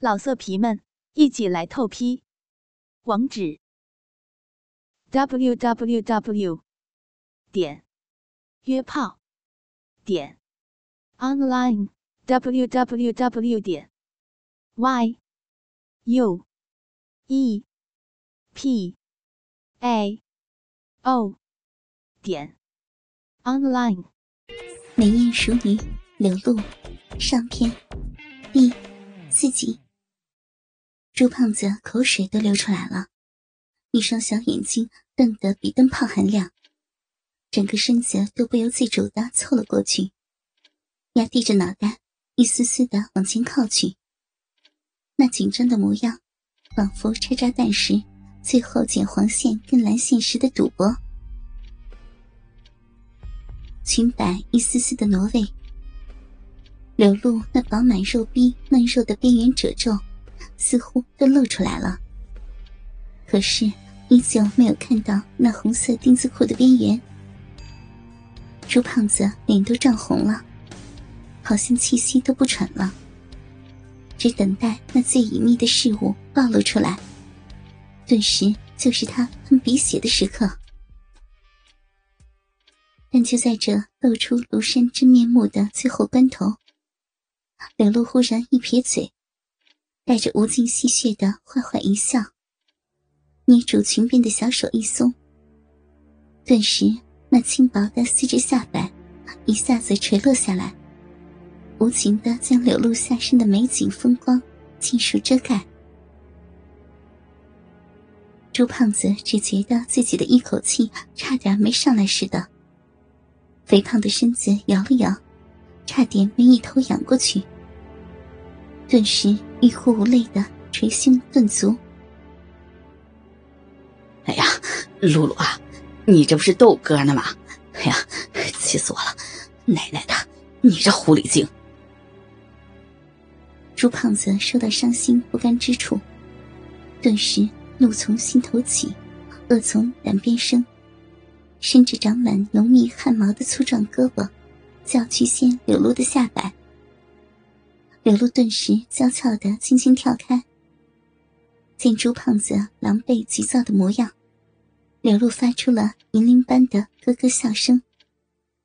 老色皮们，一起来透批！网址：w w w 点约炮点 online w w w 点 y u e p a o 点 online。美艳熟女流露上篇第四集。朱胖子口水都流出来了，一双小眼睛瞪得比灯泡还亮，整个身子都不由自主的凑了过去，压低着脑袋，一丝丝的往前靠去。那紧张的模样，仿佛拆炸弹时最后剪黄线跟蓝线时的赌博。裙摆一丝丝的挪位，流露那饱满肉壁嫩肉的边缘褶皱。似乎都露出来了，可是依旧没有看到那红色丁字裤的边缘。朱胖子脸都涨红了，好像气息都不喘了，只等待那最隐秘的事物暴露出来。顿时就是他喷鼻血的时刻。但就在这露出庐山真面目的最后关头，柳露忽然一撇嘴。带着无尽戏谑的坏坏一笑，捏住裙边的小手一松，顿时那轻薄的丝质下摆一下子垂落下来，无情的将柳露下身的美景风光尽数遮盖。朱胖子只觉得自己的一口气差点没上来似的，肥胖的身子摇了摇，差点没一头仰过去。顿时欲哭无泪的捶胸顿足。哎呀，露露啊，你这不是逗哥呢吗？哎呀，气死我了！奶奶的，你这狐狸精！朱胖子受到伤心不甘之处，顿时怒从心头起，恶从胆边生，伸着长满浓密汗毛的粗壮胳膊，就要去掀柳露的下摆。柳露顿时娇俏的轻轻跳开。见朱胖子狼狈急躁的模样，柳露发出了银铃般的咯咯笑声。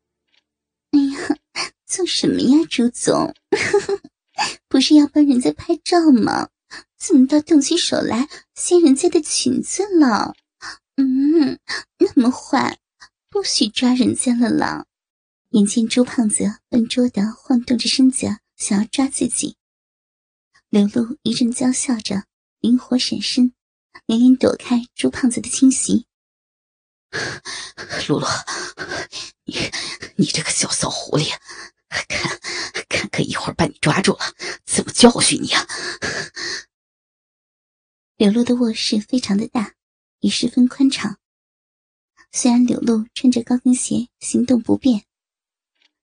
“哎呀，做什么呀，朱总？不是要帮人家拍照吗？怎么倒动起手来掀人家的裙子了？嗯，那么坏，不许抓人家了啦！”眼见朱胖子笨拙的晃动着身子。想要抓自己，刘露一阵娇笑着，灵活闪身，连连躲开朱胖子的侵袭。露露，你你这个小骚狐狸，看看看，一会儿把你抓住了，怎么教训你啊？柳露的卧室非常的大，也十分宽敞。虽然柳露穿着高跟鞋行动不便，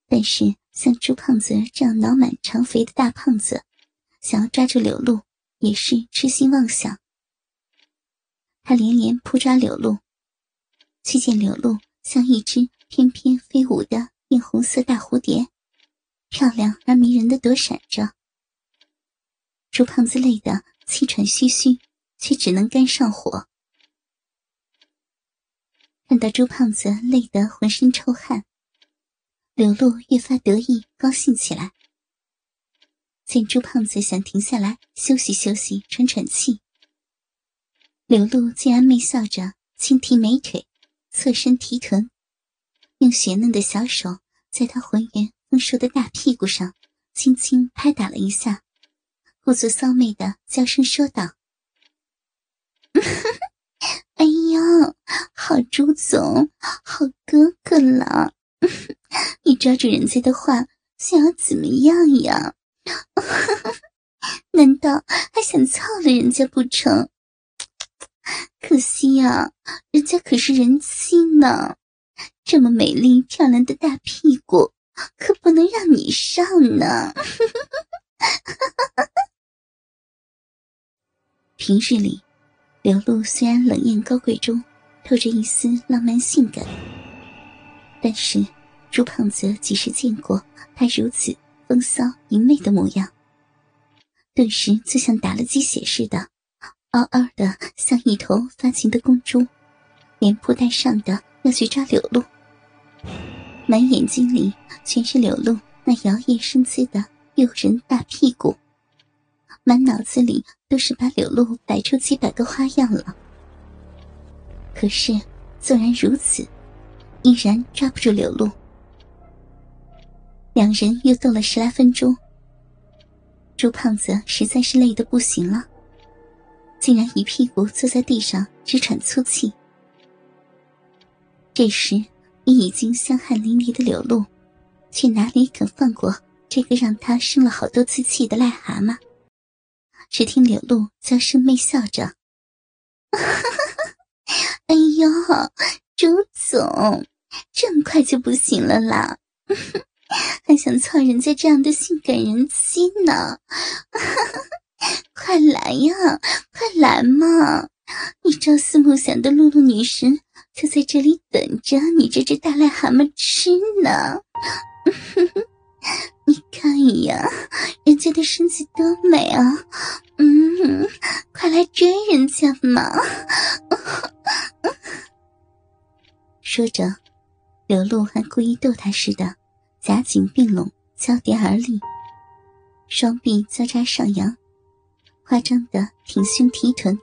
但是。像朱胖子这样脑满肠肥的大胖子，想要抓住柳露也是痴心妄想。他连连扑抓柳露，却见柳露像一只翩翩飞舞的艳红色大蝴蝶，漂亮而迷人的躲闪着。朱胖子累得气喘吁吁，却只能干上火。看到朱胖子累得浑身臭汗。柳露越发得意，高兴起来。见朱胖子想停下来休息休息、喘喘气，柳露竟然媚笑着轻提美腿，侧身提臀，用雪嫩的小手在他浑圆丰硕的大屁股上轻轻拍打了一下，故作骚媚的娇声说道：“ 哎呦，好朱总，好哥哥了。” 你抓住人家的话，想要怎么样呀？难道还想操了人家不成？可惜呀，人家可是人妻呢。这么美丽漂亮的大屁股，可不能让你上呢。平日里，刘露虽然冷艳高贵中透着一丝浪漫性感。但是，朱胖子几时见过他如此风骚淫媚的模样？顿时就像打了鸡血似的，嗷嗷的像一头发情的公猪，连扑带上的要去抓柳露。满眼睛里全是柳露那摇曳生姿的诱人大屁股，满脑子里都是把柳露摆出几百个花样了。可是，纵然如此，依然抓不住柳露。两人又斗了十来分钟，朱胖子实在是累得不行了，竟然一屁股坐在地上直喘粗气。这时，你已经香汗淋漓的柳露，却哪里肯放过这个让他生了好多次气的癞蛤蟆？只听柳露娇声媚笑着：“哈哈哈哎呦，周总，这么快就不行了啦！” 还想操人家这样的性感人妻呢？快来呀，快来嘛！你朝思暮想的露露女神就在这里等着你这只大癞蛤蟆吃呢。你看呀，人家的身子多美啊！嗯，快来追人家嘛！说着，刘露还故意逗他似的。夹紧并拢，交叠而立，双臂交叉上扬，夸张的挺胸提臀，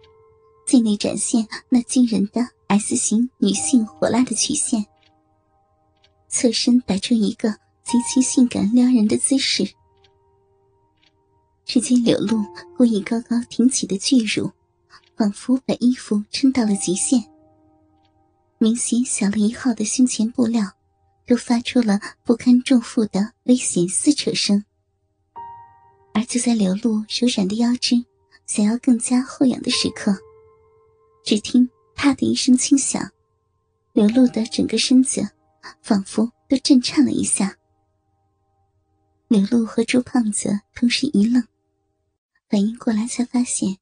尽力展现那惊人的 S 型女性火辣的曲线。侧身摆出一个极其性感撩人的姿势。只见柳露故意高高挺起的巨乳，仿佛把衣服撑到了极限，明显小了一号的胸前布料。都发出了不堪重负的危险撕扯声，而就在刘露柔软的腰肢想要更加后仰的时刻，只听“啪”的一声轻响，刘露的整个身子仿佛都震颤了一下。刘露和朱胖子同时一愣，反应过来才发现，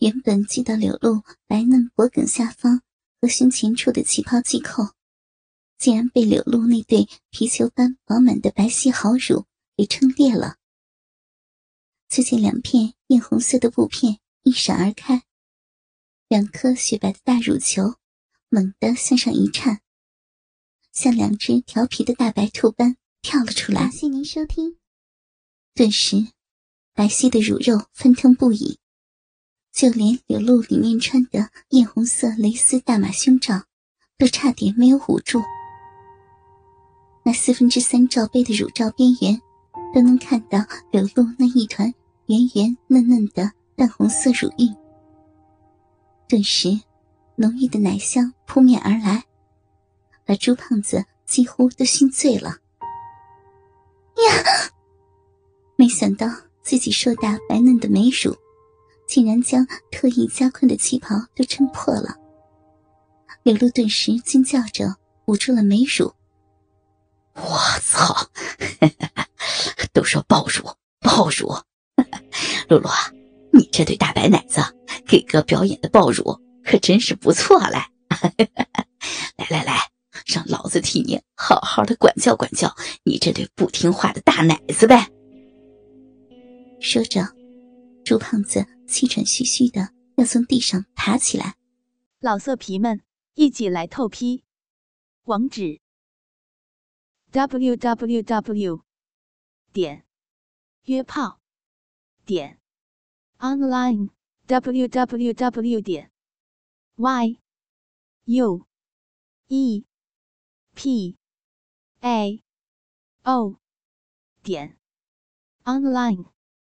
原本系到柳露白嫩脖颈下方和胸前处的旗袍系扣。竟然被柳露那对皮球般饱满的白皙好乳给撑裂了。就见两片艳红色的布片一闪而开，两颗雪白的大乳球猛地向上一颤，像两只调皮的大白兔般跳了出来。感谢您收听。顿时，白皙的乳肉翻腾不已，就连柳露里面穿的艳红色蕾丝大码胸罩都差点没有捂住。那四分之三罩杯的乳罩边缘，都能看到柳露那一团圆圆嫩嫩的淡红色乳晕。顿时，浓郁的奶香扑面而来，把朱胖子几乎都熏醉了。呀！没想到自己硕大白嫩的美乳，竟然将特意加宽的旗袍都撑破了。柳露顿时惊叫着捂住了美乳。我操！都说爆乳爆乳，露露，你这对大白奶子给哥表演的爆乳可真是不错嘞！来来来，让老子替你好好的管教管教你这对不听话的大奶子呗！说着，朱胖子气喘吁吁的要从地上爬起来。老色皮们，一起来透批！网址。w w w 点约炮点 online w w w 点 y u e p a o 点 online